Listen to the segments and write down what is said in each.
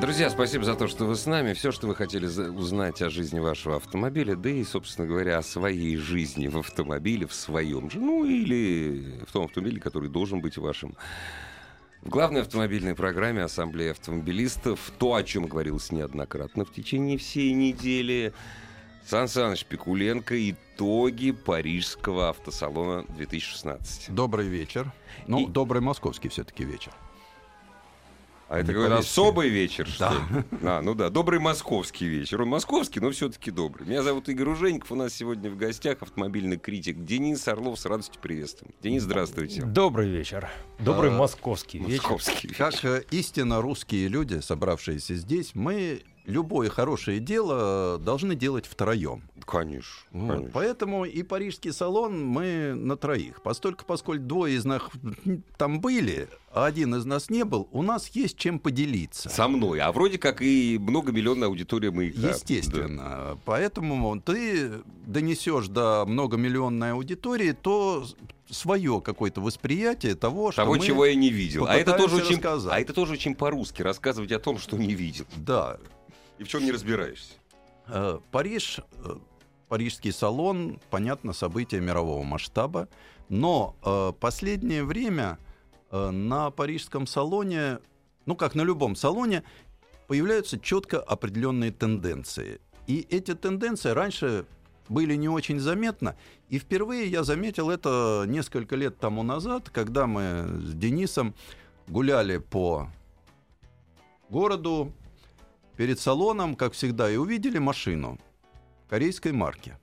Друзья, спасибо за то, что вы с нами. Все, что вы хотели узнать о жизни вашего автомобиля, да и, собственно говоря, о своей жизни в автомобиле, в своем же, ну или в том автомобиле, который должен быть вашим. В главной автомобильной программе Ассамблеи автомобилистов то, о чем говорилось неоднократно в течение всей недели. Сан Саныч Пикуленко. Итоги Парижского автосалона 2016. Добрый вечер. Ну, И- добрый московский все-таки вечер. А это какой-то особый вечер, что Да. ли? А, ну да, добрый московский вечер. Он московский, но все-таки добрый. Меня зовут Игорь Ужеников. У нас сегодня в гостях автомобильный критик Денис Орлов. С радостью приветствуем. Денис, здравствуйте. Добрый вечер. Добрый А, московский вечер. Московский вечер. Как э, истинно русские люди, собравшиеся здесь, мы любое хорошее дело должны делать втроем. Конечно, Вот. конечно. Поэтому и парижский салон мы на троих. Постольку, поскольку двое из нас там были, а один из нас не был, у нас есть чем поделиться. Со мной. А вроде как и многомиллионная аудитория маяка. Естественно. Поэтому ты донесешь до многомиллионной аудитории то свое какое-то восприятие того, Да. что Того, мы... чего я не видел. А это, тоже очень, а это тоже очень по-русски. Рассказывать о том, что не видел. Да. И в чем не разбираешься. Э, Париж, э, парижский салон, понятно, событие мирового масштаба, но э, последнее время на парижском салоне, ну как на любом салоне, появляются четко определенные тенденции. И эти тенденции раньше были не очень заметны. И впервые я заметил это несколько лет тому назад, когда мы с Денисом гуляли по городу перед салоном, как всегда, и увидели машину корейской марки.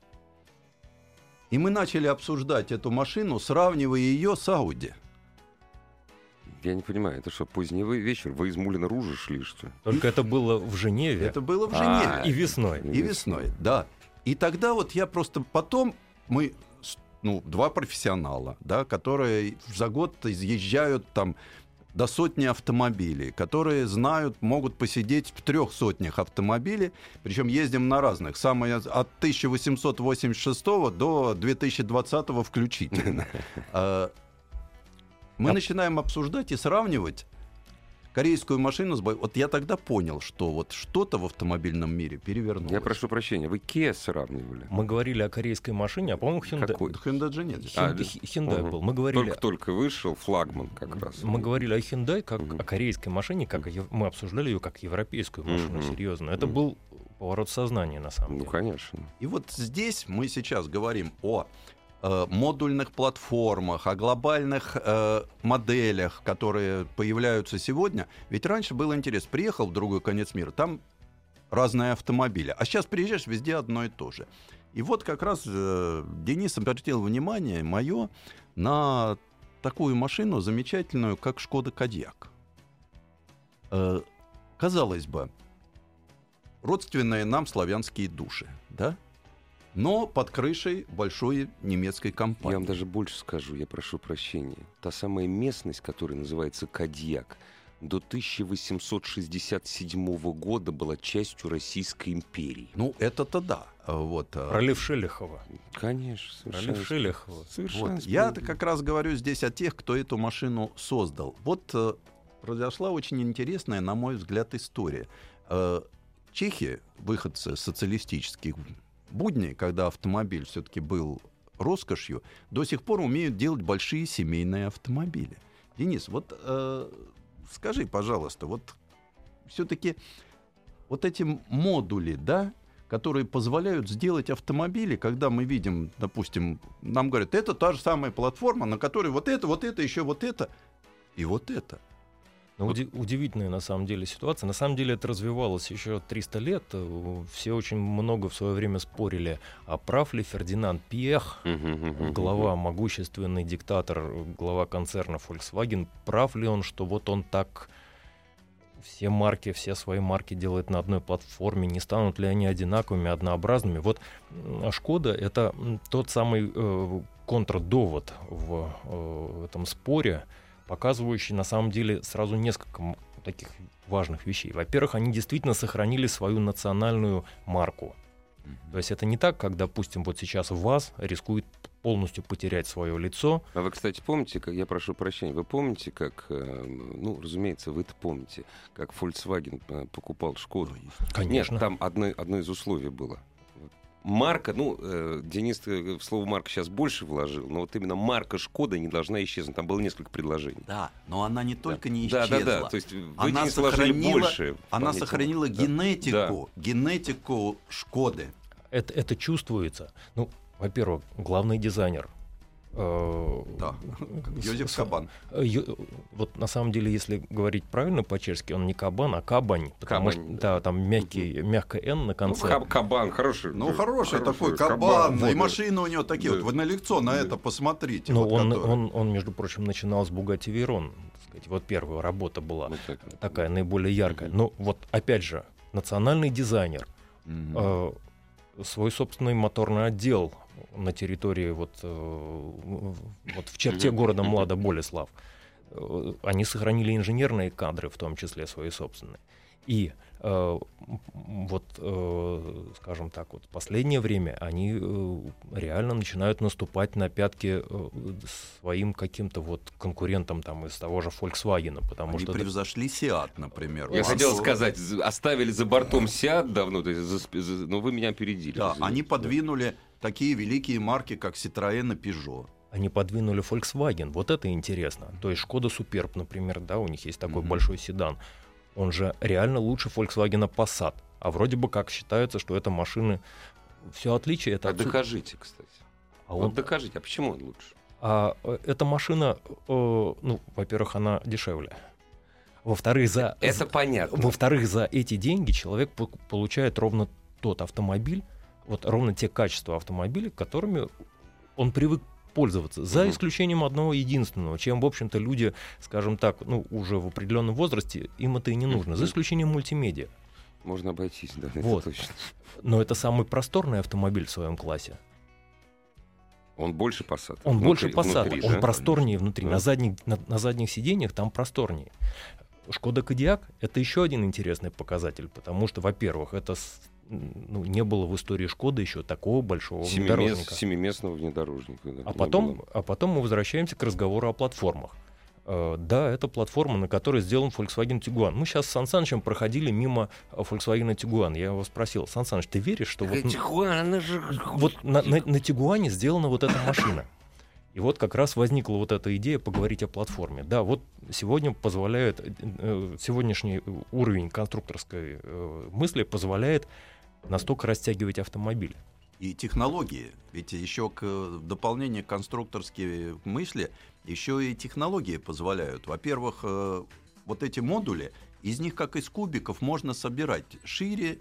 И мы начали обсуждать эту машину, сравнивая ее с Ауди. Я не понимаю, это что, поздний вечер? Вы из Мулина Ружа шли, что ли? Только это было в Женеве Это было в А, Женеве. и весной. И весной, да. И тогда вот я просто потом мы ну два профессионала, да, которые за год изъезжают там до сотни автомобилей, которые знают, могут посидеть в трех сотнях автомобилей, причем ездим на разных, самые от 1886 до 2020 включительно. А, Мы начинаем обсуждать и сравнивать корейскую машину с бой. Вот я тогда понял, что вот что-то в автомобильном мире перевернулось. Я прошу прощения, вы Kia сравнивали? Мы говорили о корейской машине, а по-моему Hyundai, Какой? Hyundai же нет. А, Hyundai, да. Hyundai Мгм. был. Мы говорили, Только-только вышел флагман как раз. мы говорили о Hyundai как Мгм. о корейской машине, как о мы обсуждали ее как европейскую машину, Мгм. серьезно. Это Мгм. был поворот сознания на самом Ну, деле. конечно. И вот здесь мы сейчас говорим о модульных платформах, о глобальных э, моделях, которые появляются сегодня. Ведь раньше было интересно, приехал в другой конец мира, там разные автомобили, а сейчас приезжаешь, везде одно и то же. И вот как раз э, Денис обратил внимание мое на такую машину замечательную, как Шкода Кодьяк. Э, казалось бы, родственные нам славянские души, да? Но под крышей большой немецкой Я компании. вам даже больше скажу, я прошу прощения. Та самая местность, которая называется Кадьяк, до 1867 года была частью Российской империи. Ну, это-то да. Вот, э, Пролив Шелехова. Конечно, совершенно. Пролив Шелехова. Совершенно вот. Я-то справедливо. как раз говорю здесь о тех, кто эту машину создал. Вот э, произошла очень интересная, на мой взгляд, история. Э, чехи, выходцы социалистических будней, когда автомобиль все-таки был роскошью, до сих пор умеют делать большие семейные автомобили. Денис, вот э, скажи, пожалуйста, вот все-таки вот эти модули, да, которые позволяют сделать автомобили, когда мы видим, допустим, нам говорят, это та же самая платформа, на которой вот это, вот это, еще вот это и вот это. Ну, уди- удивительная на самом деле ситуация. На самом деле это развивалось еще 300 лет. Э, Все очень много в свое время спорили, а прав ли Фердинанд Пьех, глава, могущественный диктатор, глава концерна Volkswagen, прав ли он, что вот он так все марки, все свои марки делают на одной платформе, не станут ли они одинаковыми, однообразными. Вот Шкода — это тот самый э, контрдовод в э, этом споре, показывающий на самом деле сразу несколько таких важных вещей. Во-первых, они действительно сохранили свою национальную марку. То есть это не так, как, допустим, вот сейчас ВАЗ рискует полностью потерять свое лицо. А вы, кстати, помните, как я прошу прощения, вы помните, как, э, ну, разумеется, вы-то помните, как Volkswagen э, покупал Шкоду? Конечно. Нет, там одно, одно из условий было. Марка, ну, э, Денис в слово марка сейчас больше вложил, но вот именно марка Шкода не должна исчезнуть. Там было несколько предложений. Да, но она не только да. не исчезла. Да, да, да. То есть вы, она Денис, сохранила, больше. Она сохранила да. генетику, да. генетику Шкоды. Это, это чувствуется. Ну, во-первых, главный дизайнер. Э, да, Йозеф Кабан. Вот на самом деле, если говорить правильно по-чешски, он не Кабан, а Кабань. Потому Кабань, что да, там мягкий, мягкое «н» на конце. Ну, кабан, хороший. Ну, хороший, хороший такой Кабан. кабан. И машины у него такие да. вот. Вы на лицо на это посмотрите. Ну, вот, он, он, он, между прочим, начинал с Bugatti Veyron. Сказать. Вот первая работа была вот такая, наиболее яркая. Но вот, опять же, национальный дизайнер, э, свой собственный моторный отдел на территории вот, э, вот в черте города Млада Болеслав. Э, они сохранили инженерные кадры, в том числе свои собственные. И э, вот, э, скажем так, вот последнее время они э, реально начинают наступать на пятки э, своим каким-то вот конкурентам там из того же Volkswagen, потому они что превзошли Seat, например. Я хотел сказать, оставили за бортом Seat давно, то есть, за, за, но вы меня опередили. Да, они подвинули такие великие марки, как Citroёn и Peugeot они подвинули Volkswagen. Вот это интересно. То есть Шкода Superb, например, да, у них есть такой mm-hmm. большой седан. Он же реально лучше Volkswagen Passat. А вроде бы как считается, что это машины... Все отличие это... А отсюда... докажите, кстати. А вот он... докажите, а почему он лучше? А э, эта машина, э, ну, во-первых, она дешевле. Во-вторых, за... Это понятно. Во-вторых, за эти деньги человек получает ровно тот автомобиль, вот ровно те качества автомобиля, которыми он привык пользоваться, за исключением одного единственного, чем, в общем-то, люди, скажем так, ну, уже в определенном возрасте, им это и не нужно, за исключением мультимедиа. Можно обойтись, да, вот. это точно. Но это самый просторный автомобиль в своем классе. Он больше Passat. Он внутри, больше Passat, внутри, он да? просторнее внутри. Да. На, задних, на, на задних сиденьях там просторнее. Шкода Кодиак — это еще один интересный показатель, потому что, во-первых, это ну, не было в истории Шкоды еще такого большого Семимес, внедорожника. Семиместного внедорожника. Да, а, потом, а потом мы возвращаемся к разговору о платформах. Uh, да, это платформа, на которой сделан Volkswagen Tiguan. Мы сейчас с Сан Санычем проходили мимо Volkswagen Tiguan. Я его спросил, Сан Саныч, ты веришь, что вот, Tiguan, она же... вот на, на, на Тигуане сделана вот эта машина? И вот как раз возникла вот эта идея поговорить о платформе. Да, вот сегодня позволяет, э, сегодняшний уровень конструкторской э, мысли позволяет настолько растягивать автомобиль. И технологии. Ведь еще к дополнению конструкторской мысли, еще и технологии позволяют. Во-первых, э, вот эти модули, из них, как из кубиков, можно собирать шире,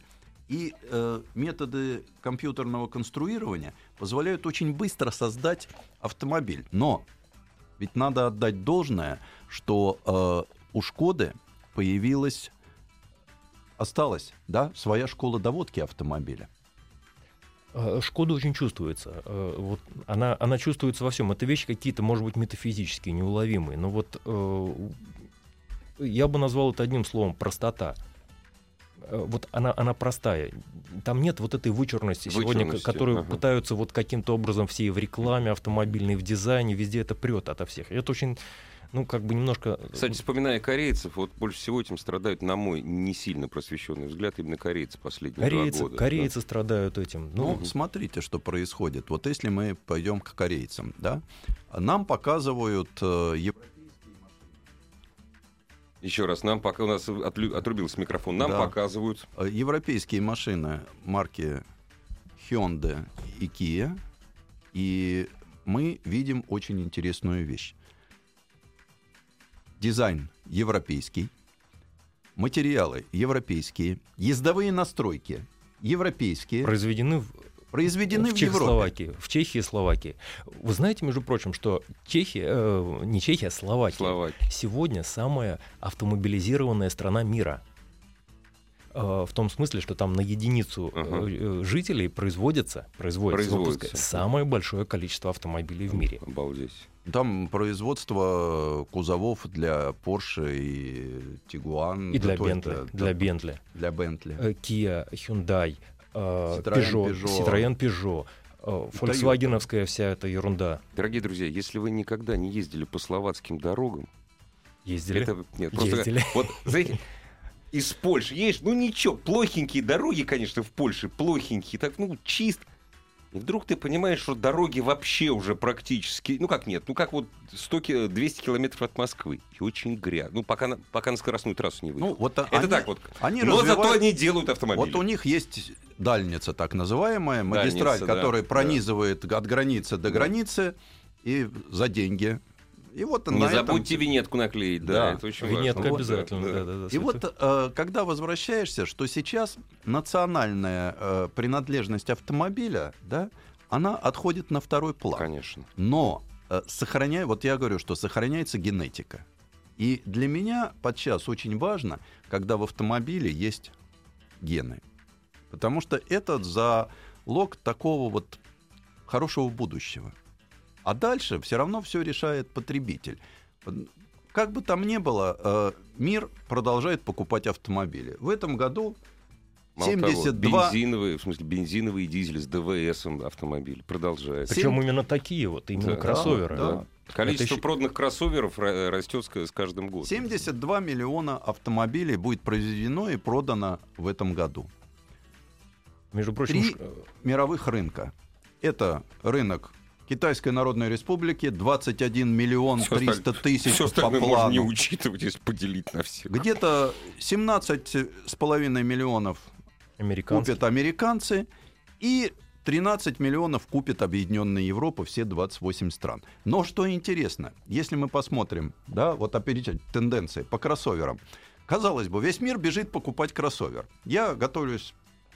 и э, методы компьютерного конструирования позволяют очень быстро создать автомобиль. Но ведь надо отдать должное, что э, у Шкоды появилась, осталась, да, своя школа доводки автомобиля. Э, Шкода очень чувствуется. Э, вот она, она чувствуется во всем. Это вещи какие-то, может быть, метафизические, неуловимые. Но вот э, я бы назвал это одним словом простота. Вот она, она простая. Там нет вот этой вычурности, вычурности сегодня, которую ага. пытаются вот каким-то образом все и в рекламе автомобильной, в дизайне, везде это прет ото всех. И это очень ну, как бы немножко... Кстати, вспоминая корейцев, вот больше всего этим страдают, на мой не сильно просвещенный взгляд, именно корейцы последние корейцы, два года. Корейцы да? страдают этим. Ну, ну, смотрите, что происходит. Вот если мы пойдем к корейцам, да, нам показывают э, еще раз, нам пока у нас отрубился микрофон, нам да. показывают. Э, европейские машины марки Hyundai и Kia. И мы видим очень интересную вещь. Дизайн европейский, материалы европейские, ездовые настройки европейские. Произведены в произведены в, в Европе. Чехословакии, в Чехии и Словакии. Вы знаете, между прочим, что Чехия, э, не Чехия, а Словакия, Словакия. сегодня самая автомобилизированная страна мира. Э, в том смысле, что там на единицу э, Ага. э, жителей производится, производится, Производится. выпуска- самое большое количество автомобилей в мире. Обалдеть. Там производство кузовов для Porsche и Tiguan. И для да, то есть, Бентли, да, для Бентли. для Bentley. Э, Kia, Hyundai, э, Citroёn, Peugeot, Peugeot. Citroёn, Peugeot, э, Volkswagenовская вся эта ерунда. Дорогие друзья, если вы никогда не ездили по словацким дорогам, Ездили? это нет, просто Ездили. вот знаете, из Польши едешь, ну ничего, плохенькие дороги, конечно, в Польше плохенькие, так ну чист. И вдруг ты понимаешь, что дороги вообще уже практически, ну как нет, ну как вот 100, ки- 200 километров от Москвы. И очень грязно. Ну пока на, пока на скоростную трассу не выехал. Ну, вот Это они- так вот. Они Но зато развивают- они делают автомобили. Вот у них есть дальница, так называемая, магистраль, Дальница, да, которая да. пронизывает от границы до Да. границы и за деньги. И вот Не на этом- забудьте винетку наклеить, да, Да. это очень Винетка важно. Вот, обязательно. да, да. да, да, да, И вот э, когда возвращаешься, что сейчас национальная э, принадлежность автомобиля, да, она отходит на второй план. Конечно. Но э, сохраняя, вот я говорю, что сохраняется генетика. И для меня подчас очень важно, когда в автомобиле есть гены. Потому что это залог такого вот хорошего будущего. А дальше все равно все решает потребитель. Как бы там ни было, э, мир продолжает покупать автомобили. В этом году Мало 72 того, бензиновые, в смысле, бензиновый дизель с ДВСом автомобиль продолжается. Причем семь- именно такие вот, именно Да, кроссоверы. да. да. Количество еще- проданных кроссоверов ра- растет с, каждым годом. 72 миллиона автомобилей будет произведено и продано в этом году. Между прочим, Три э, мировых рынка. Это рынок Китайской Народной Республики, 21 миллион Всё 300 остальное- тысяч Все по остальное можно не плану. учитывать, если поделить на всех. Где-то 17,5 миллионов американские. купят американцы и 13 миллионов купит Объединенная Европа, все 28 стран. Но что интересно, если мы посмотрим, да, вот опять тенденции по кроссоверам. Казалось бы, весь мир бежит покупать кроссовер. Я готовлюсь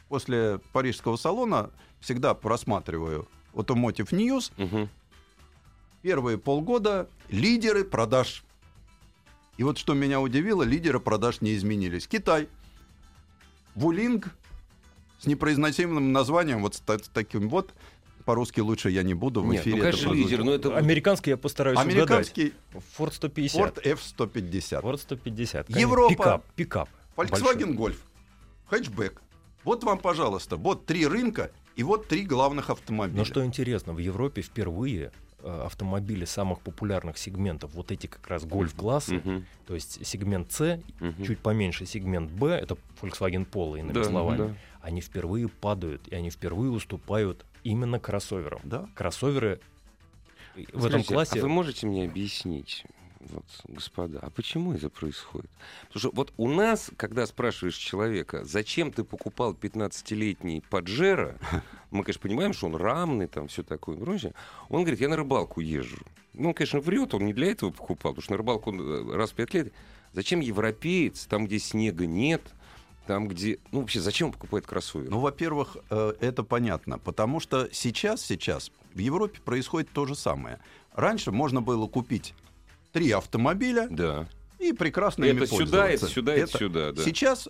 после парижского салона, всегда просматриваю Automotive News. Мгм. Первые полгода лидеры продаж. И вот что меня удивило, лидеры продаж не изменились. Китай. Вулинг с непроизносимым названием, вот с та- с таким вот, по-русски лучше я не буду в Нет, эфире. ну, это конечно, лидер, но это... Американский я постараюсь Американский угадать. Ford 150. Ford F-150. Ford 150. конечно. Европа. Пикап. Пикап. Volkswagen Golf. Хэтчбэк. Вот вам, пожалуйста, вот три рынка и вот три главных автомобиля. Но что интересно, в Европе впервые э, автомобили самых популярных сегментов, вот эти как раз гольф-классы, Мгм, то есть сегмент С, мгм. чуть поменьше сегмент Б, это Volkswagen Polo, иными Да, словами, да. они впервые падают, и они впервые уступают именно кроссоверам. Да. Кроссоверы в этом Скажите, классе... А вы можете мне объяснить, вот, господа, а почему это происходит? Потому что вот у нас, когда спрашиваешь человека, зачем ты покупал 15-летний Паджеро, мы, конечно, понимаем, что он рамный, там все такое и прочее. Он говорит, я на рыбалку езжу. Ну, он, конечно, врет, он не для этого покупал, потому что на рыбалку он э, раз в пять лет. Зачем европеец, там, где снега нет, там, где... Ну, вообще, зачем покупает кроссовер? Ну, во-первых, э, это понятно, потому что сейчас, сейчас в Европе происходит то же самое. Раньше можно было купить три автомобиля да. и прекрасно Это ими сюда, это сюда, это сюда, да. Сейчас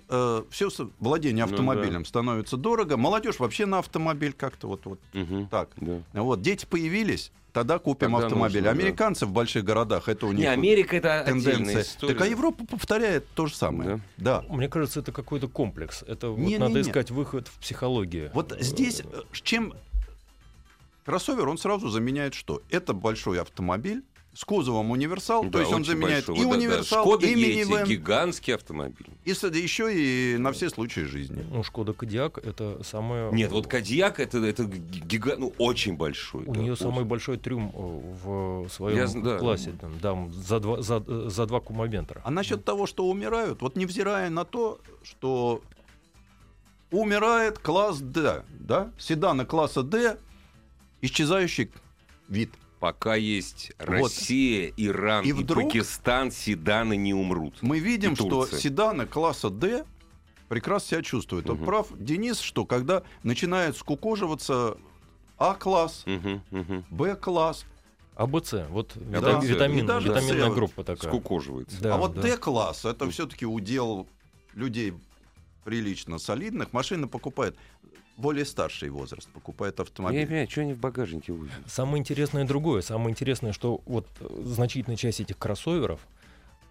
все владение Ну автомобилем становится дорого. Молодежь вообще на автомобиль как-то вот, вот Мгм. так. Да. Вот дети появились, тогда купим Тогда автомобиль. нужно, да. Американцы в больших городах это у них Не, Америка это тенденция. история. Так а Европа повторяет то же самое. Да. Мне кажется, это какой-то комплекс. Это вот Не-не-не. надо искать выход в психологию. Вот Э, здесь э, с чем кроссовер, он сразу заменяет что? Это большой автомобиль с кузовом универсал, Да, то есть он заменяет большой. и Вот, да, да. универсал, Шкода и минивэн, гигантский автомобиль. и еще и на все случаи жизни. Ну, Шкода Кодиак это самое... Нет, вот Кадьяк это, это гигант, ну, очень большой. У да, нее очень. самый большой трюм э, в своем Я да. классе. Там, там за, два, за, э, за два кубометра. А насчет того, что умирают, вот невзирая на то, что умирает класс D, да, седаны класса D, исчезающий вид. Пока есть Вот. Россия, Иран И и, вдруг- Пакистан, седаны не умрут. Мы видим, что седаны класса D прекрасно себя чувствует. Вот Мгм. прав Денис, что когда начинает скукоживаться А-класс, Мгм, мгм. Б-класс, АБЦ, вот Да. вита- И витамин, даже витаминная С. группа такая. Скукоживается. Да, а вот да. Д-класс это все-таки удел людей прилично солидных. Машины покупает более старший возраст, покупает Я не автомобиль. понимаю, что они в багажнике возят? Самое интересное другое. Самое интересное, что вот э, значительная часть этих кроссоверов,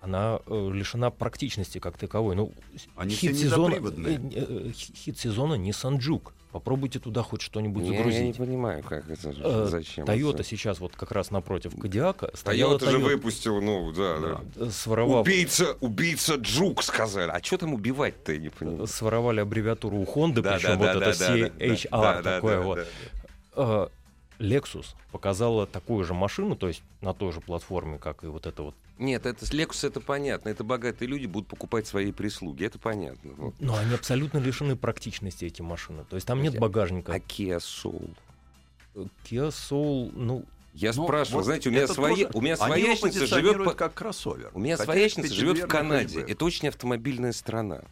она э, лишена практичности как таковой. Ну, Они хит все сезона, э, э, хи- хит сезона Nissan Juke. Попробуйте туда хоть что-нибудь Я, я не загрузить. понимаю, как это, Э, зачем. Это. сейчас вот как раз напротив Кадиака Toyota же выпустил, ну, да, да. э, своровав- Убийца, убийца Джук, сказали. А что там убивать-то, я не понимаю. своровали аббревиатуру у Honda, Да, причем да, вот да, это да, да, CHR да, да, такое да, вот. да, Э, Lexus показала такую же машину, то есть на той же платформе, как и вот это вот. Нет, это с Lexus это понятно. Это богатые люди будут покупать свои прислуги. Это понятно. Вот. Но они абсолютно лишены практичности, эти машины. То есть там нет багажника. А Kia Soul? Kia Soul, ну, Я Ну, спрашиваю, вот знаете, у меня, своя, тоже- у меня Они живет по... как кроссовер. У меня Хотя живет в Канаде. Это очень автомобильная страна.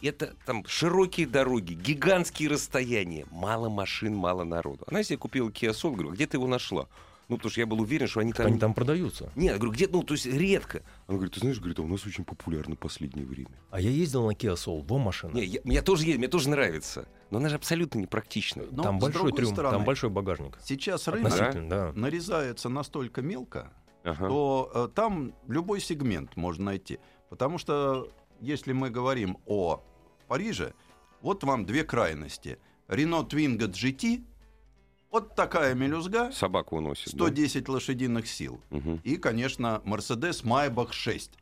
Это там широкие дороги, гигантские расстояния, мало машин, мало народу. Она себе купила Kia Soul, говорю, где ты его нашла? Ну, потому что я был уверен, что они там... они там продаются. Нет, я говорю, где, ну, то есть редко. Она говорит, ты знаешь, говорит, а у нас очень популярно в последнее время. А я ездил на Kia Soul, во машина. Не, я, мне тоже есть, мне тоже нравится. Но она же абсолютно непрактична. Но там большой трюм, стороны, там большой багажник. Сейчас рынок да. нарезается настолько мелко, Ага. то э, там любой сегмент можно найти. Потому что если мы говорим о Париже, вот вам две крайности. Renault Twingo GT, вот такая мелюзга, Собаку уносит. да? 110 лошадиных сил. Мгм. И, конечно, Mercedes Maybach 6.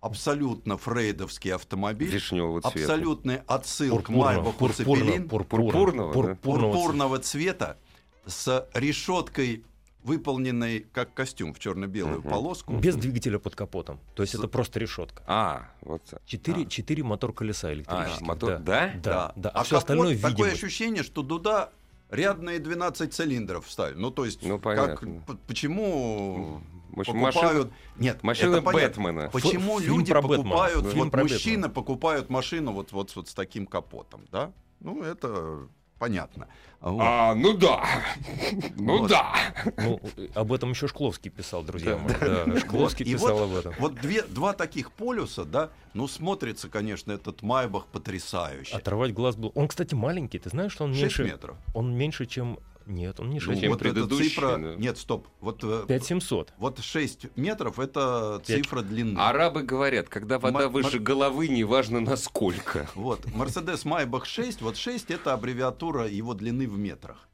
Абсолютно фрейдовский автомобиль. Вишневого цвета. Абсолютный отсыл к Майбаху Цепелин. пурпурно, Пурпурного, да? пурпурного цвета. Пурпурного цвета с решеткой, выполненной как костюм в черно-белую Мгм. полоску. Без двигателя под капотом. То есть С- это просто решетка. А, вот так. Четыре, А. четыре мотор колеса А, электрических. мотор, да. да? Да, да. А, А все остальное капот, такое видимо. ощущение, что туда рядные 12 цилиндров вставили. Ну, то есть, Ну, как, понятно. п- почему В общем, покупают... машина, Нет, машина это понятно. Бэтмена. Почему Ф- фильм люди про Бэтмена. покупают, Фильм вот мужчины Бэтмена. покупают машину вот, вот, вот с таким капотом, да? Ну, это понятно. Вот. А, ну да. Ну Вот. да. Ну, об этом еще Шкловский писал, друзья Да. мои. Да, Шкловский И писал вот- об этом. Вот две, два таких полюса, да, ну, смотрится, конечно, этот Майбах потрясающе. Оторвать глаз был. Он, кстати, маленький. Ты знаешь, что он 6 меньше. метров. Он меньше, чем. Нет, он не Ну, 6. чем вот цифра... да. Нет, стоп. Вот, э, 5700. вот 6 метров — это Пять. цифра длины. Арабы говорят, когда вода Ма- выше головы, неважно насколько. Вот, Mercedes Maybach 6, вот 6 это аббревиатура его длины в метрах.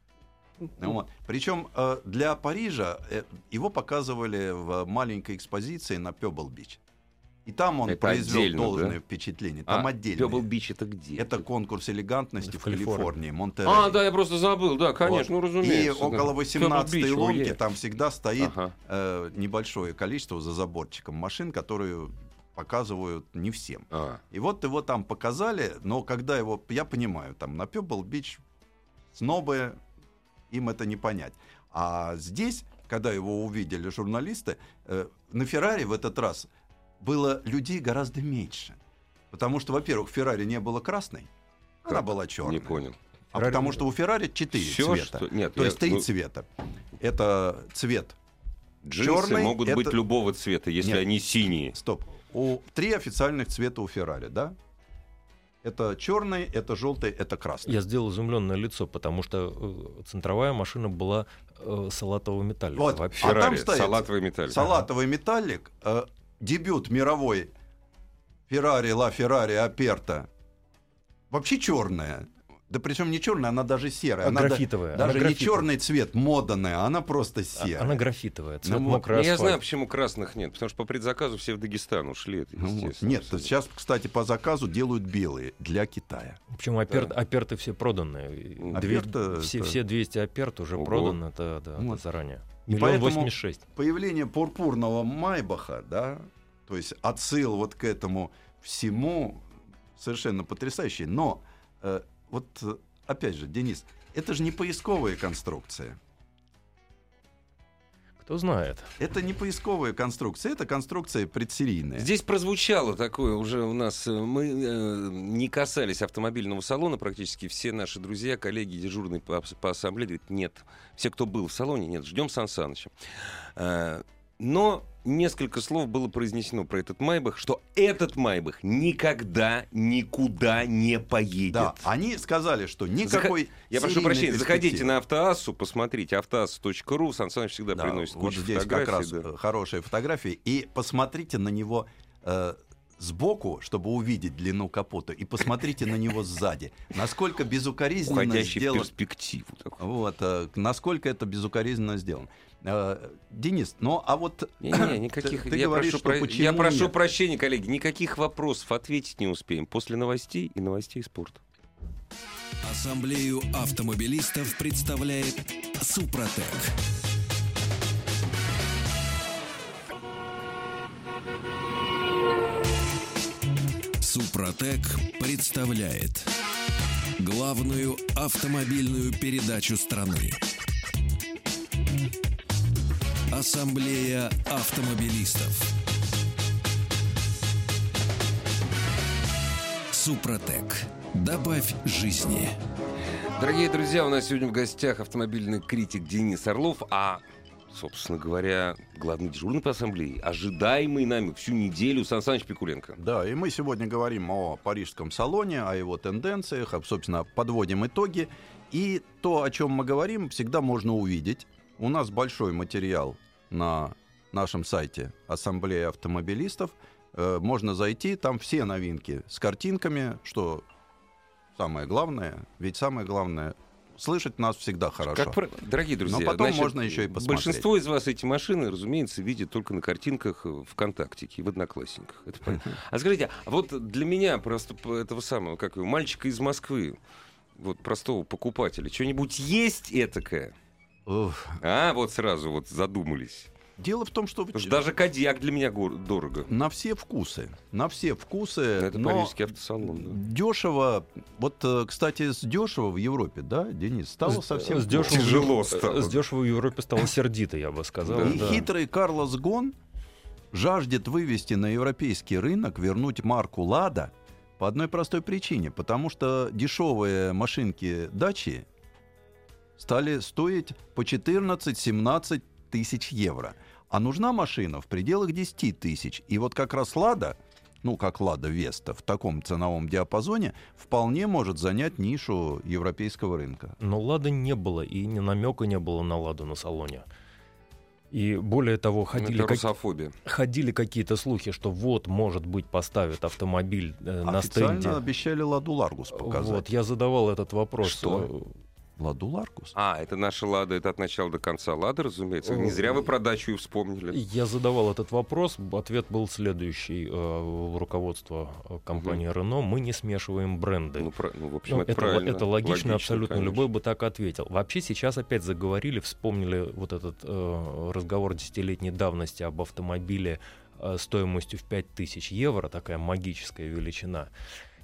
Вот. Причем э, для Парижа э, его показывали в маленькой экспозиции на Пебл Бич. И там он Это произвел отдельно, должное да? впечатление. Там а, отдельно. Пёбл Бич это где? Это конкурс элегантности Это в в Калифорнии. Монтерей. А, да, я просто забыл, да, конечно, Вот. ну разумеется. И около да. 18 Пёбл Бич, лунки ой-е. там всегда стоит Ага. э, небольшое количество за заборчиком машин, которые показывают не всем. А, И вот его там показали, но когда его, я понимаю, там на Пебл Бич снобы, им это не понять. А здесь, когда его увидели журналисты, э, на Феррари в этот раз было людей гораздо меньше. Потому что, во-первых, в Феррари не было красной, она Как? была черной. не понял. А Феррари- потому что у Феррари четыре Всё, цвета. что- нет, То я- есть три ну- цвета. Это цвет. Джинсы Чёрный могут это- быть любого цвета, если Нет. они синие. Стоп. У три официальных цвета у Феррари, да? Это черный, это желтый, это красный. Я сделал изумленное лицо, потому что э, центровая машина была э, салатового металла. Вот. Вообще. А там Феррари, стоит салатовый металл. Салатовый металлик, э, дебют мировой Феррари, Ла Феррари, Аперта. Вообще черная. Да причем не черная, она даже серая. А Она да- графитовая. даже она не графитовая. черный цвет, моданая, она просто А- серая. Она графитовая, цвет Ну мокрый я знаю, почему красных нет. Потому что по предзаказу все в Дагестан ушли. Это Ну вот. Нет, абсолютно. сейчас, кстати, по заказу делают белые для Китая. Причем апер- аперты все проданные. И Аперта две- это- все, все 200 аперт уже Ого. проданы, это, да, это Вот. заранее. Миллион поэтому- восемьдесят шесть. Появление пурпурного Майбаха, да, то есть отсыл вот к этому всему совершенно потрясающий. Но э, вот э, опять же, Денис, это же не поисковая конструкция. Кто знает. Это не поисковая конструкция, это конструкция предсерийная. Здесь прозвучало такое уже у нас. э, Мы э, не касались автомобильного салона практически. Все наши друзья, коллеги, дежурные по, по ассамблее говорят, нет. Все, кто был в салоне, нет, ждем Сан Саныча. Э, но несколько слов было произнесено про этот Майбах, что этот Майбах никогда никуда не поедет. Да, они сказали, что никакой Я прошу прощения, заходите на автоассу, посмотрите автоассу.ру. Сан Саныч всегда Да, приносит вот здесь как раз да. э, хорошие фотографии. И посмотрите на него э, сбоку, чтобы увидеть длину капота, и посмотрите на него сзади. Насколько безукоризненно Уходящий в сделан. перспективу. Вот, э, насколько это безукоризненно сделано. Э, Денис, ну а вот Не-не, никаких. ты, ты я говоришь, прошу, что про- почему я прошу нет? прощения, коллеги, никаких вопросов ответить не успеем после новостей и новостей спорта. Ассамблею автомобилистов представляет Супротек. Супротек представляет главную автомобильную передачу страны. Ассамблея автомобилистов. Супротек. Добавь жизни. Дорогие друзья, у нас сегодня в гостях автомобильный критик Денис Орлов, а, собственно говоря, главный дежурный по ассамблее, ожидаемый нами всю неделю Сан Саныч Пикуленко. Да, и мы сегодня говорим о парижском салоне, о его тенденциях, об, собственно, подводим итоги. И то, о чем мы говорим, всегда можно увидеть. У нас большой материал на нашем сайте Ассамблеи автомобилистов. Э, Можно зайти, там все новинки с картинками, что самое главное. Ведь самое главное, слышать нас всегда хорошо. Как Дорогие друзья, Но потом можно еще и посмотреть. Большинство из вас эти машины, разумеется, видит только на картинках в ВКонтактике и в Одноклассниках. Это понятно. А скажите, а вот для меня просто этого самого, как его, мальчика из Москвы, вот простого покупателя, что-нибудь есть этакое? А, вот сразу вот задумались. Дело в том, что Потому что даже кадьяк для меня гор- дорого. на все вкусы, на все вкусы, Это но парижский автосалон. да. дешево. Вот, э, кстати, с дешево в Европе, да, Денис, стало С- совсем с дешево, в Тяжело Ев- стало. С дешево в Европе стало сердито, я бы сказал. Да. И да. хитрый Карлос Гон жаждет вывести на европейский рынок, вернуть марку Лада по одной простой причине. Потому что дешевые машинки дачи стали стоить по 14-17 тысяч евро. А нужна машина в пределах 10 тысяч. И вот как раз Лада, ну как Лада Веста, в таком ценовом диапазоне вполне может занять нишу европейского рынка. Но Лады не было, и ни намека не было на Ладу на салоне. И более того, ходили, Это как- ходили какие-то слухи, что вот, может быть, поставят автомобиль э, на Официально стенде. обещали Ладу Ларгус показать. Вот, я задавал этот вопрос. Что? Ладу Ларгус? А, это наша Лада, это от начала до конца Лада, разумеется. Не зря вы про дачу и вспомнили. Я задавал этот вопрос, ответ был следующий. э, руководство э, компании Renault мы не смешиваем бренды. Ну, про- ну, в общем, Ну, это, это, правильно. это логично, абсолютно. конечно. Любой бы так ответил. Вообще сейчас опять заговорили, вспомнили вот этот э, разговор десятилетней давности об автомобиле э, стоимостью в 5000 евро, такая магическая величина.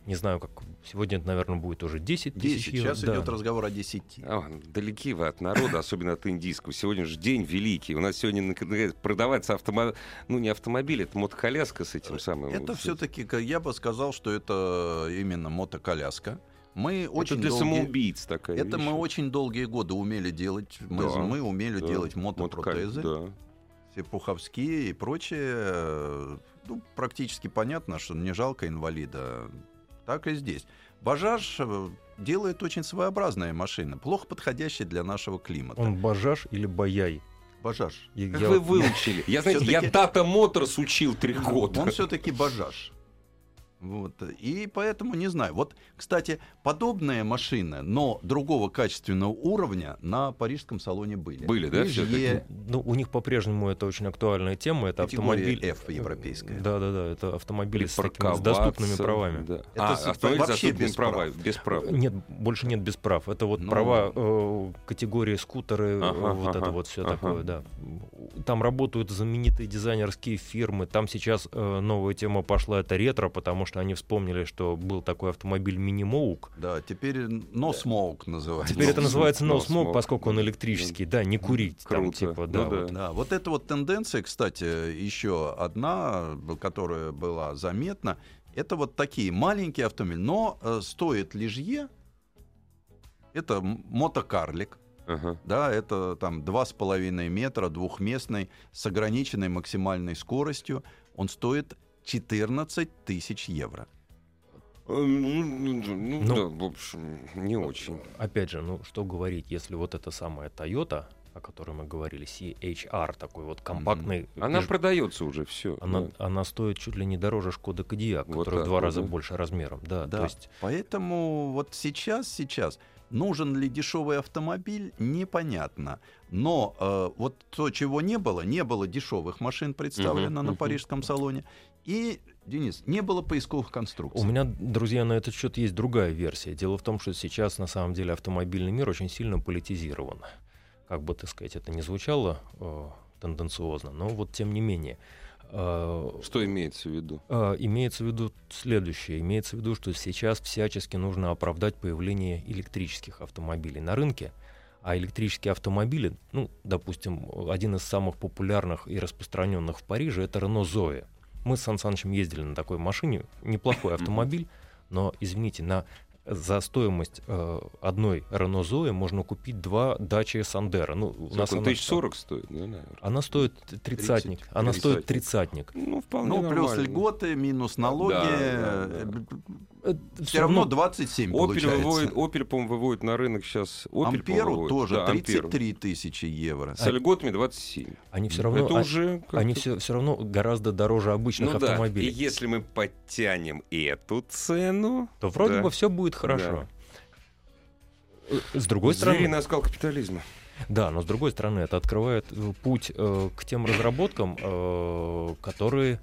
Не знаю, как сегодня это, наверное, будет уже 10 тысяч 10. евро. Сейчас Да. идет разговор о 10. А, далеки вы от народа, особенно от индийского. Сегодня же день великий. У нас сегодня наконец, продавается автомобиль, ну не автомобиль, это мотоколяска с этим самым. Это Вот все-таки, я бы сказал, что это именно мотоколяска. Мы Это очень для долгие- самоубийц такая Это вещь. мы очень долгие годы умели делать. Мы, Да, мы умели Да, делать мотопротезы, Да. все пуховские и прочее. Ну, практически понятно, что не жалко инвалида. Так и здесь. Бажаж э, делает очень своеобразная машина, плохо подходящая для нашего климата. Он бажаж или баяй? Бажаж. И Как я вы выучили? Я, знаете, я Тата Моторс учил три года. Он все-таки бажаж. Вот. И поэтому не знаю. Вот, кстати, подобные машины, но другого качественного уровня на парижском салоне были. Были, да, всё-таки? Ну, у них по-прежнему это очень актуальная тема. Это Категория автомобиль... F европейская. Да, да, да. Это автомобили с, такими, с доступными правами. Да. Это а, с- автомобиль вообще без права- прав. без прав. Нет, больше нет без прав. Это вот Ну. права э, категории скутеры, э, Ага, вот ага, это вот все ага. такое, да. Там работают знаменитые дизайнерские фирмы. Там сейчас э, новая тема пошла, это ретро, потому что они вспомнили, что был такой автомобиль мини-моук. Да, теперь No Smoke называется. Теперь это называется No, No Smoke, Smoke. поскольку он электрический, да, не курить. Там, Круто. типа, Ну да, да. вот. Да, вот эта вот тенденция, кстати, еще одна, которая была заметна, это вот такие маленькие автомобили, но э, стоит лижье, это мотокарлик, Ага. да, это там 2,5 метра, двухместный, с ограниченной максимальной скоростью, он стоит 14 тысяч евро. Э, Ну, ну, Ну. да, в общем, не очень. Опять же, ну что говорить, если вот эта самая Toyota, о которой мы говорили, CHR, такой вот компактный... Она пиж- продается уже, все. она, она стоит чуть ли не дороже Шкода Кодиак, Вот который в два вот, раза да. больше размером. Да, Да, то есть поэтому вот сейчас, сейчас нужен ли дешевый автомобиль, непонятно. Но э, вот то, чего не было, не было дешевых машин представлено Мгм, на мгм. парижском салоне. И, Денис, не было поисковых конструкций. У меня, друзья, на этот счет есть другая версия. Дело в том, что сейчас на самом деле автомобильный мир очень сильно политизирован. Как бы, так сказать, это не звучало э, тенденциозно, но вот тем не менее. Э, Что имеется в виду? э, имеется в виду следующее. Имеется в виду, что сейчас всячески нужно оправдать появление электрических автомобилей на рынке. А электрические автомобили, ну, допустим, один из самых популярных и распространенных в Париже, это Renault Zoe. Мы с Сан Санычем ездили на такой машине, неплохой автомобиль, но, извините, на, за стоимость э, одной Renault Zoe можно купить два дачи Сандера. Ну, у нас она, Тысяч сорок стоит, да, наверное? она стоит тридцатник. Она стоит тридцатник. Ну, вполне Ну, плюс нормально. льготы, минус налоги. Да, да, да. Все равно 27 Opel получается. выводит, Opel, по-моему, выводит на рынок сейчас. Opel, Амперу тоже Да, Амперу. 33 тысячи евро. С льготами 27. Они все равно, Это а- уже они все, все равно гораздо дороже обычных ну да, и автомобилей. если мы подтянем эту цену, То вроде да. бы все будет хорошо. Э, С другой звериный стороны, оскал капитализма. да, но с другой стороны, это открывает э, путь э, к тем разработкам, э, которые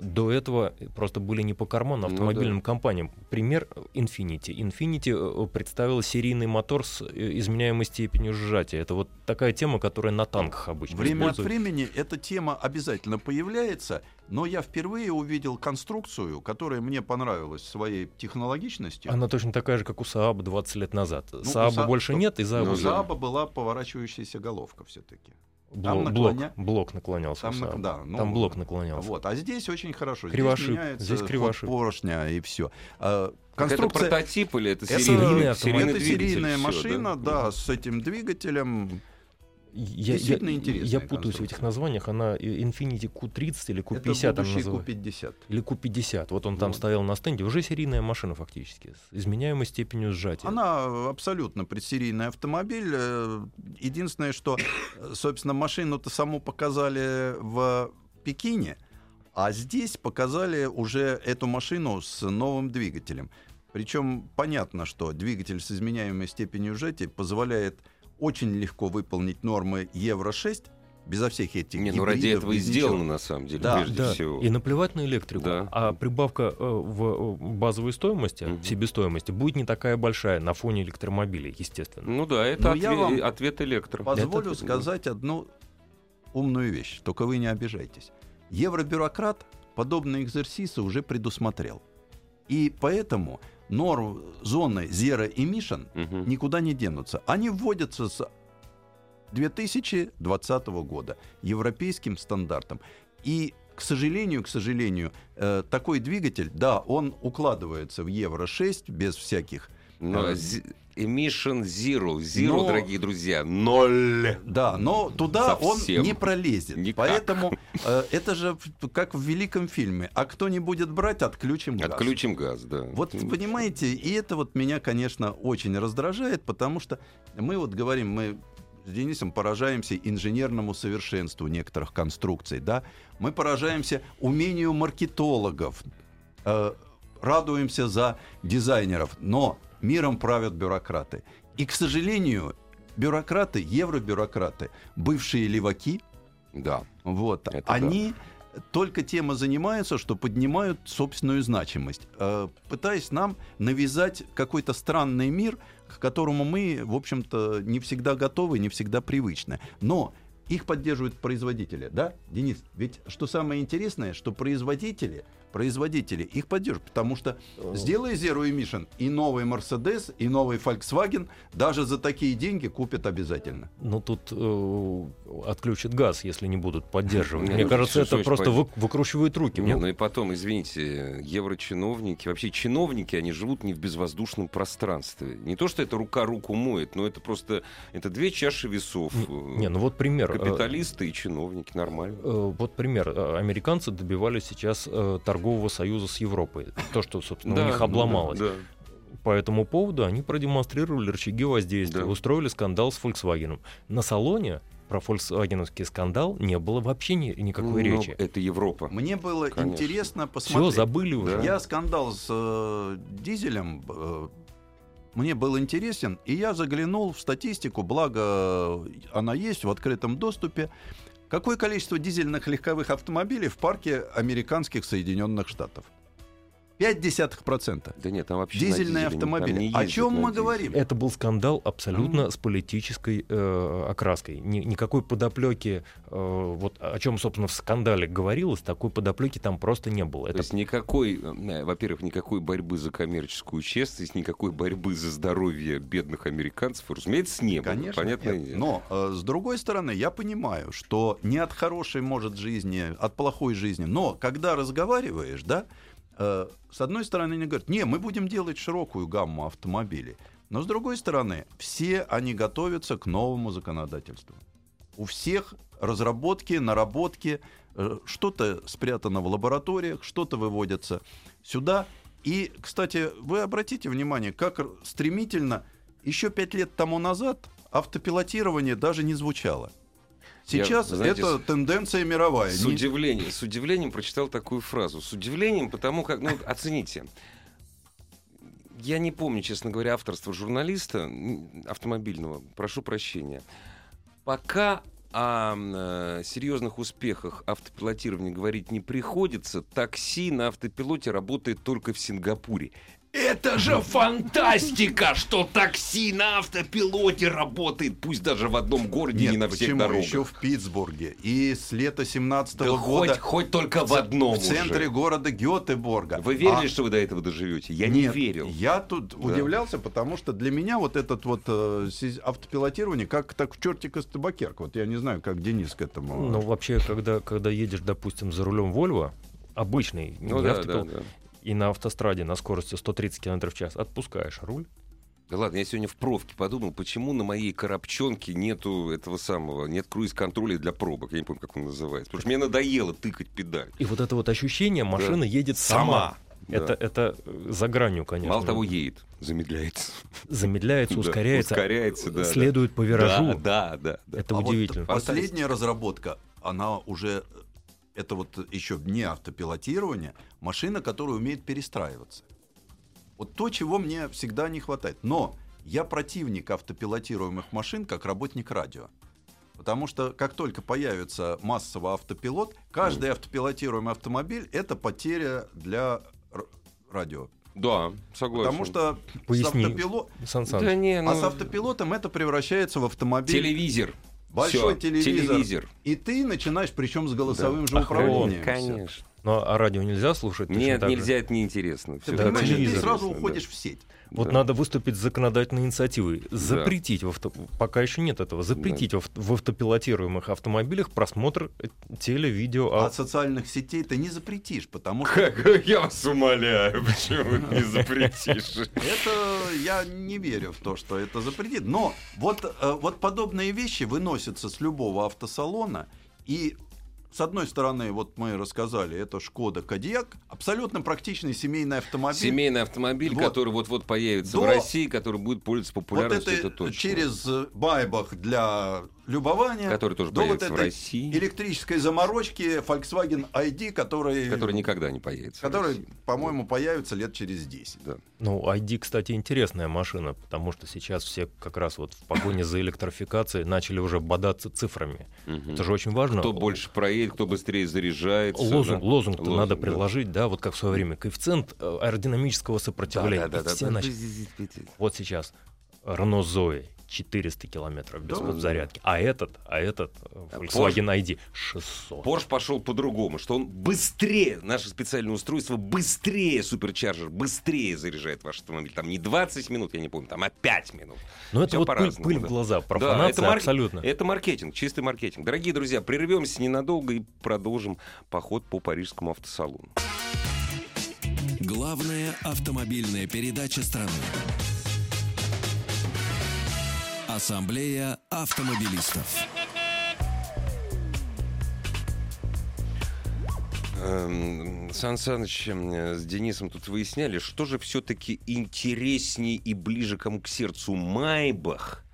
до этого просто были не по карману Ну автомобильным компаниям. Пример Infiniti. Infiniti э, представила серийный мотор с э, изменяемой степенью сжатия. Это вот такая тема, которая на танках обычно Время от времени эта тема обязательно появляется, но я впервые увидел конструкцию, которая мне понравилась своей технологичностью. Она точно такая же, как у Saab 20 лет назад. у Saab Са- больше нет, и Saab Ну У да. Зааба была поворачивающаяся головка все-таки. Блок, Там блок, наклоня- блок наклонялся. Там, на- да, ну, Там блок наклонялся. Вот, а здесь очень хорошо. Кривошип. Здесь меняется Здесь ход кривошип. поршня и все. Это Конструкция. прототип или это Это, серийный, автомобиль. серийный это серийная Всё, машина, да, с этим двигателем. Я, Действительно я- интересная я путаюсь в этих названиях. Она и- Infiniti Q30 или Это Q50 она будущий называется. Q50. Или Q50. Вот он там Вот. стоял на стенде. Уже серийная машина фактически. С изменяемой степенью сжатия. Она абсолютно предсерийный автомобиль. Э, Единственное, что, э, собственно, машину-то саму показали в Пекине, а здесь показали уже эту машину с новым двигателем. Причем понятно, что двигатель с изменяемой степенью сжатия позволяет очень легко выполнить нормы Евро-6 безо всех этих Не, ну ради этого и ничего. сделано, на самом деле, Да, прежде Да, всего. и наплевать на электрику. Да. А прибавка э, в э, базовой стоимости, в себестоимости, будет не такая большая на фоне электромобилей, естественно. Ну да, это Ну, я отве- вам ответ электро. Позволю Это- сказать одну умную вещь, только вы не обижайтесь. Евробюрократ подобные экзерсисы уже предусмотрел. И поэтому норм зоны Zero Emission Мгм. никуда не денутся. Они вводятся с 2020 года европейским стандартом. И, к сожалению, к сожалению, э, такой двигатель, да, он укладывается в Евро-6 без всяких Но Э, Emission Zero. Zero, но- дорогие друзья, ноль. Да, но туда Совсем. он не пролезет. Никак. Поэтому э, это же как в великом фильме. А кто не будет брать, отключим газ. Отключим газ, да. Вот понимаете, и это вот меня, конечно, очень раздражает, потому что мы вот говорим, мы с Денисом поражаемся инженерному совершенству некоторых конструкций, да, мы поражаемся умению маркетологов, э, радуемся за дизайнеров, но миром правят бюрократы. И, к сожалению, бюрократы, евробюрократы, бывшие леваки, Да. вот, Это они только тем и занимаются, что поднимают собственную значимость, э, пытаясь нам навязать какой-то странный мир, к которому мы, в общем-то, не всегда готовы, не всегда привычны. Но их поддерживают производители, да, Денис? Ведь что самое интересное, что производители производители их поддержат, потому что сделай Zero Emission и новый Mercedes, и новый Volkswagen даже за такие деньги купят обязательно. Ну тут э, отключат газ, если не будут поддерживать. Мне кажется, это просто вы, выкручивает руки. Не, ну и потом, извините, еврочиновники, вообще чиновники, они живут не в безвоздушном пространстве. Не то, что это рука руку моет, но это просто это две чаши весов. Не, ну вот пример. Капиталисты и чиновники, нормально. Вот пример. Американцы добивались сейчас торговли торгового союза с Европой. То, что, собственно, да, у них обломалось. Да, да. По этому поводу они продемонстрировали рычаги воздействия, да. устроили скандал с Volkswagen. На салоне про фольксвагеновский скандал не было вообще ни, никакой ну, речи. Это Европа. Мне было Конечно. интересно посмотреть. Все, забыли уже. Я скандал с э, дизелем э, мне был интересен, и я заглянул в статистику, благо она есть в открытом доступе. Какое количество дизельных легковых автомобилей в парке американских Соединенных Штатов? 0,5%. Да нет, там вообще Дизельные автомобили. О чем мы говорим? Это был скандал абсолютно mm. с политической э, окраской. Ни, никакой подоплеки, э, вот о чем, собственно, в скандале говорилось, такой подоплеки там просто не было. То Это... есть никакой, э, во-первых, никакой борьбы за коммерческую честность, никакой борьбы за здоровье бедных американцев, разумеется, не было. Конечно, Понятно. Нет. Но, э, с другой стороны, я понимаю, что не от хорошей может жизни, от плохой жизни, но когда разговариваешь, да, Э, с одной стороны, они говорят, не, мы будем делать широкую гамму автомобилей. Но с другой стороны, все они готовятся к новому законодательству. У всех разработки, наработки, э, что-то спрятано в лабораториях, что-то выводится сюда. И, кстати, вы обратите внимание, как стремительно еще пять лет тому назад автопилотирование даже не звучало. Сейчас я, знаете, это тенденция мировая. С удивлением, с удивлением прочитал такую фразу. С удивлением, потому как, ну, оцените. Я не помню, честно говоря, авторство журналиста автомобильного. Прошу прощения. Пока о э, серьезных успехах автопилотирования говорить не приходится, такси на автопилоте работает только в Сингапуре. Это же фантастика, что такси на автопилоте работает, пусть даже в одном городе, Нет, не на всех почему? дорогах. Еще в Питтсбурге. И с лета 17 -го да года... Хоть, хоть только в одном В центре уже. города Гетеборга. Вы верили, а... что вы до этого доживете? Я Нет, не верил. Я тут да. удивлялся, потому что для меня вот этот вот э, автопилотирование, как так в чертик из табакерка. Вот я не знаю, как Денис к этому... Ну, вообще, когда, когда едешь, допустим, за рулем Volvo, обычный, ну, не да, автопилот, да, да и на автостраде на скорости 130 км в час отпускаешь руль. Да ладно, я сегодня в пробке подумал, почему на моей коробчонке нету этого самого, нет круиз-контроля для пробок. Я не помню, как он называется. Потому что мне надоело тыкать педаль. И вот это вот ощущение, машина да. едет сама. Да. Это, это э, за гранью, конечно. Мало того, едет, замедляется. Замедляется, ускоряется. Ускоряется, да. Следует по виражу. Да, да, да. Это а удивительно. Последняя разработка, она уже это вот еще не автопилотирование, машина, которая умеет перестраиваться. Вот то, чего мне всегда не хватает. Но я противник автопилотируемых машин как работник радио. Потому что как только появится массово автопилот, каждый автопилотируемый автомобиль это потеря для радио. Да, согласен. Потому что Поясни, с автопило... да не, ну... А с автопилотом это превращается в автомобиль. Телевизор. Большой Всё, телевизор. телевизор. И ты начинаешь, причем с голосовым да. же управлением. Конечно. Но а радио нельзя слушать? Нет, нельзя, это неинтересно. Ты, да, понимаешь, ты сразу уходишь да. в сеть. Вот да. надо выступить с законодательной инициативой. Запретить, да. в авто... пока еще нет этого, запретить да. в автопилотируемых автомобилях просмотр теле-видео. А от социальных сетей ты не запретишь, потому что... Как? Я вас умоляю, почему не запретишь? Это я не верю в то, что это запретит. Но вот, э, вот подобные вещи выносятся с любого автосалона, и с одной стороны, вот мы рассказали, это Шкода Кодиак, абсолютно практичный семейный автомобиль. Семейный автомобиль, вот. который вот-вот появится До... в России, который будет пользоваться популярностью, вот это, это точно. Через Байбах для любования. Который тоже до появится вот этой в России. электрической заморочки Volkswagen ID, который... Который никогда не появится. Который, по-моему, появится лет через 10. Да. Ну, ID, кстати, интересная машина, потому что сейчас все как раз вот в погоне за электрификацией начали уже бодаться цифрами. Это же очень важно. Кто больше проедет, кто быстрее заряжается. Лозунг, да? лозунг, лозунг надо да. приложить, да, вот как в свое время. Коэффициент аэродинамического сопротивления. Да, да, да, все да, да. Вот сейчас Renault Zoe 400 километров без Да, подзарядки. А этот, а этот э, Volkswagen ID 600. Порш пошел по-другому, что он быстрее, наше специальное устройство быстрее суперчарджер, быстрее заряжает ваш автомобиль. Там не 20 минут, я не помню, там а 5 минут. Но это Всё вот пыль, по-разному, пыль да. в глаза, Да, профанация это марк- абсолютно. Это маркетинг, чистый маркетинг. Дорогие друзья, прервемся ненадолго и продолжим поход по парижскому автосалону. Главная автомобильная передача страны. Ассамблея автомобилистов. Эм, Сан Саныч э, с Денисом тут выясняли, что же все-таки интереснее и ближе кому к сердцу Майбах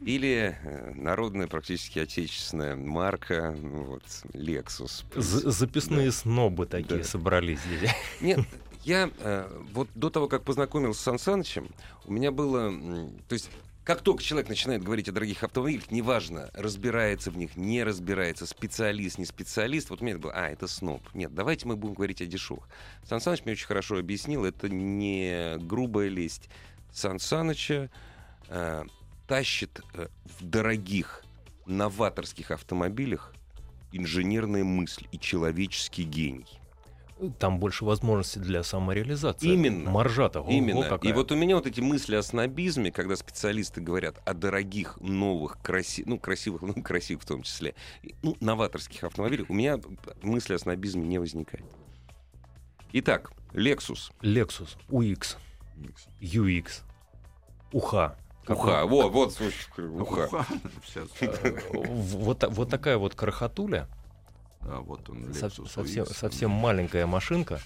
или э, народная, практически отечественная марка, вот, Lexus. З- записные снобы такие Да. собрались здесь. Нет, я э, вот до того, как познакомился с Сан Санычем, у меня было... То есть, как только человек начинает говорить о дорогих автомобилях, неважно, разбирается в них, не разбирается, специалист, не специалист, вот меня это было, а, это сноб. Нет, давайте мы будем говорить о дешевых. Сан Саныч мне очень хорошо объяснил, это не грубая лесть. Сан Саныча э, тащит э, в дорогих новаторских автомобилях инженерная мысль и человеческий гений. Там больше возможностей для самореализации. Именно. Маржата. ого, Именно. какая. И вот у меня вот эти мысли о снобизме, когда специалисты говорят о дорогих, новых, краси... ну, красивых, ну, красивых в том числе, ну, новаторских автомобилях, у меня мысли о снобизме не возникает. Итак, Lexus. Lexus, UX, UX, Уха. Уха. Вот, вот, слушай, уха. Сейчас. Вот, та- вот такая вот крохотуля, Да, вот он, со- Lexus совсем, UX. совсем маленькая машинка.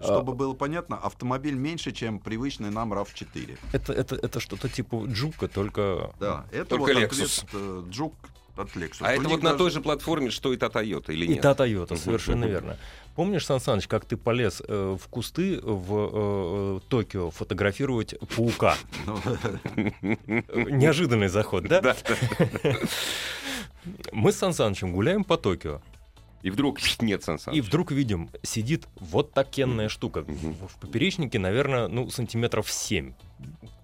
Чтобы было понятно, автомобиль меньше, чем привычный нам RAV4. Это, это, это что-то типа джука, только... Да, это Только вот Lexus. ответ, э, Джук от Lexus. А У это вот на даже- той же платформе, что и та Toyota, или И нет? та Toyota, совершенно верно. Помнишь, Сан Саныч, как ты полез э, в кусты в э, Токио фотографировать паука? Ну, Неожиданный заход, да? Да. Мы с Сан Санычем гуляем по Токио, И вдруг нет Сан и вдруг видим, сидит вот такенная штука. В поперечнике, наверное, ну, сантиметров 7.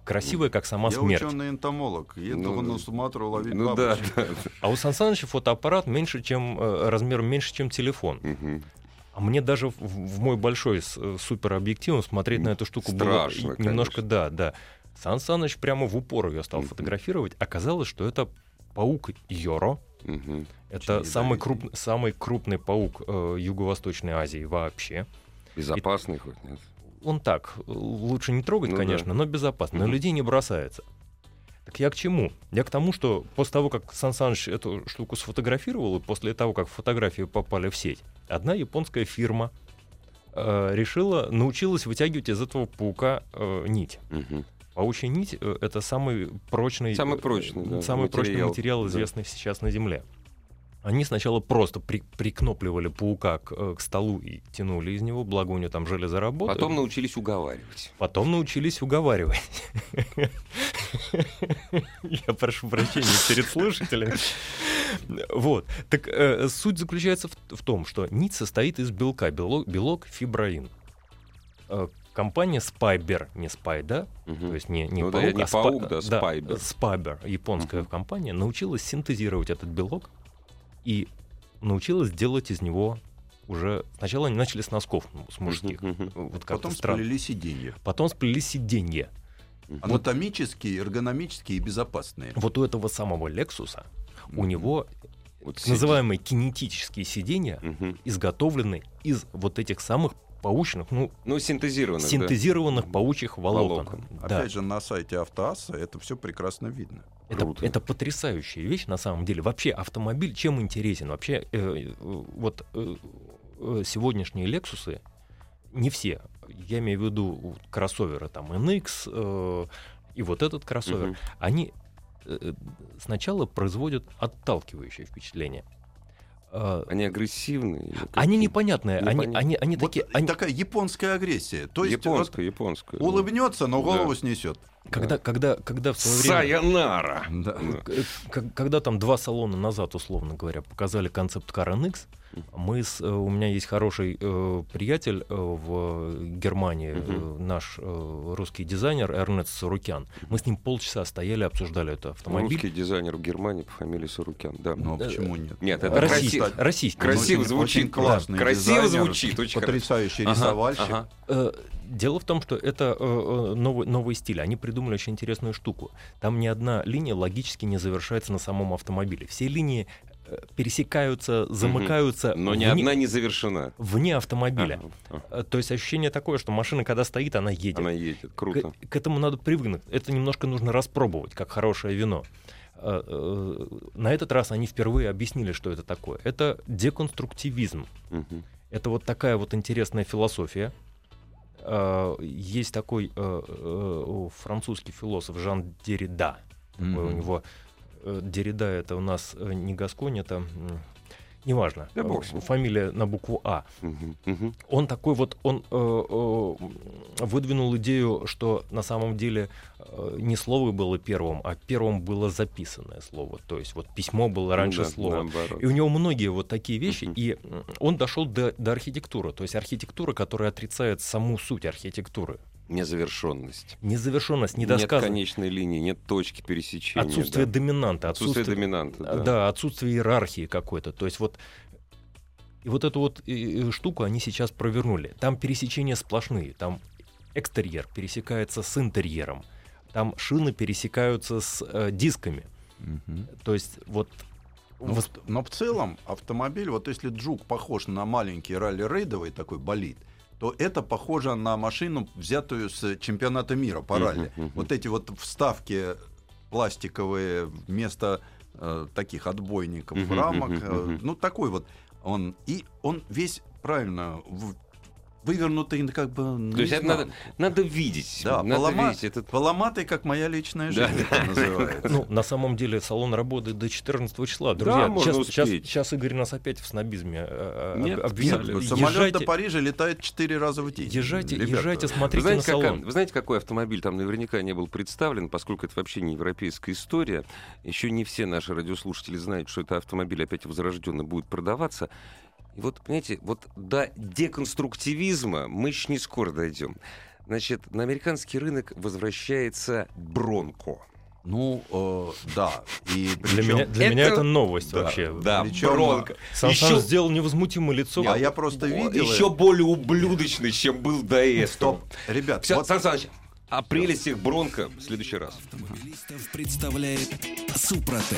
Красивая, как сама Я смерть. ученый-энтомолог. Еду Ну, на Суматру ловить Ну да, бабочек. да. А у Сан Саныча фотоаппарат меньше, чем э, размером меньше, чем телефон. Мгм. А мне даже в, в мой большой э, суперобъективом смотреть на эту штуку Страшно, было и- немножко, конечно. да, да. Сан Саныч прямо в упор ее стал Мгм. фотографировать. Оказалось, что это паук Йоро. Мгм. Это Очень самый, ядовитый. круп, самый крупный паук э, Юго-Восточной Азии вообще. Безопасный хоть нет? Он так, э, лучше не трогать, Ну конечно, но безопасно. На Мгм. людей не бросается. Так я к чему? Я к тому, что после того, как Сан Саныч эту штуку сфотографировал, и после того, как фотографии попали в сеть, одна японская фирма э, решила, научилась вытягивать из этого паука э, нить. Мгм. Паучья нить э, это самый прочный, Самый э, прочный, да, самый прочный материал, материал, да. известный сейчас на Земле. Они сначала просто при- прикнопливали паука к, э, к столу и тянули из него, благо у него там железо работает. Потом научились уговаривать. Потом научились уговаривать. Я прошу прощения перед слушателями. Вот. Так э, суть заключается в, в том, что нить состоит из белка, белок, белок фиброин. Э, компания Spyber, не Spy, Мгм. то есть не, не Ну да, паук, не а паук, да, Spyber. Spyber, японская компания, научилась синтезировать этот белок и научилась делать из него уже... Сначала они начали с носков, ну, с мужских. Мгм, мгм. Вот Потом странно. сплели сиденья. Потом сплели сиденья. Анатомические, эргономические и безопасные. Вот у этого самого Лексуса, у него Вот так называемые кинетические сиденья изготовлены из вот этих самых паучных, ну, Ну, синтезированных, да. синтезированных паучьих волокон. Волокон. Да. Опять же, на сайте Автоасса это все прекрасно видно. Это, Круто. это потрясающая вещь на самом деле. Вообще автомобиль чем интересен? Вообще э, э, вот э, э, сегодняшние Лексусы не все. Я имею в виду кроссоверы там NX э, и вот этот кроссовер. Мгм. Они э, сначала производят отталкивающее впечатление. Э, Они агрессивные? Они непонятные, они, Непонятно. они, они Вот такие, они- такая японская агрессия. То есть японская, японская. вот улыбнется, но голову Да. снесет. когда, когда, когда в свое время... Сайонара! Да. Да. Когда там два салона назад, условно говоря, показали концепт Car NX, Мы с, у меня есть хороший э, приятель э, в Германии, э, наш э, русский дизайнер Эрнест Сорукян. Мы с ним полчаса стояли, обсуждали этот автомобиль. Русский дизайнер в Германии по фамилии Сорукян, да. Ну, а почему нет? Нет, это Россий- красиво. российский. Красиво Очень- звучит. Очень классный Да, красиво дизайнер, звучит, очень. Потрясающий Ага, рисовальщик. ага. Э, Дело в том, что это э, э, новый, новый стиль. Они придумали очень интересную штуку. Там ни одна линия логически не завершается на самом автомобиле. Все линии э, пересекаются, замыкаются Но ни вне, одна не завершена. вне автомобиля. Ага, Э, То есть ощущение такое, что машина, когда стоит, она едет. Она едет. Круто. К, к этому надо привыкнуть. Это немножко нужно распробовать, как хорошее вино. Э, э, На этот раз они впервые объяснили, что это такое. Это деконструктивизм. Мгм. Это вот такая вот интересная философия. Есть такой французский философ Жан Деррида. Такой у него Деррида это у нас э, не Гасконь, это неважно. Да бог Э, ним. Фамилия на букву А. Мгм. Мгм. Он такой вот, он э, э, выдвинул идею, что на самом деле э, не слово было первым, а первым было записанное слово. То есть вот письмо было раньше Ну да, слова. наоборот. И у него многие вот такие вещи, Мгм. и он дошел до, до архитектуры. То есть архитектура, которая отрицает саму суть архитектуры. Незавершенность. Незавершенность, Нет недосказанность. конечной линии, нет точки пересечения. Отсутствие да. доминанта, Отсутствие отсутствие, доминанта. да. Да. отсутствие иерархии какой-то. То есть вот и вот эту вот штуку они сейчас провернули. Там пересечения сплошные. Там экстерьер пересекается с интерьером. Там шины пересекаются с э, дисками. Мгм. То есть вот Но, вос- в- но в целом автомобиль, вот если Джук похож на маленький ралли-рейдовый такой болид, то это похоже на машину, взятую с чемпионата мира по ралли. мгм. Вот эти вот вставки пластиковые вместо э, таких отбойников, Мгм, рамок, э, мгм. ну такой вот он. И он весь правильно вывернутый как бы То есть это надо, надо видеть. Да, надо полома- видеть этот... Поломатый, как моя личная Да. жизнь, называется. Ну, на самом деле салон работает до 14 числа. Друзья, можно сейчас, сейчас, сейчас Игорь нас опять в снобизме э, Нет, об- обвинит. абсолютно. Самолет Езжайте, до Парижа летает четыре раза в день. езжайте, Ребята, езжайте, Вы смотрите на знаете, какая- салон. вы знаете, какой автомобиль там наверняка не был представлен, поскольку это вообще не европейская история. Еще не все наши радиослушатели знают, что это автомобиль опять возрожденно будет продаваться. И вот, понимаете, вот до деконструктивизма мы еще не скоро дойдем. Значит, на американский рынок возвращается Бронко. Ну, э, да. И Для, меня, для Это- меня это новость Да, вообще. Да, Причем, Бронко. Сан Еще- сделал невозмутимое лицо. А я просто видел... Еще более ублюдочный, чем был до этого. Стоп, ребят, Все, вот Сан Саныч, о прелестях Бронко в следующий раз. Автомобилистов представляет Супротек.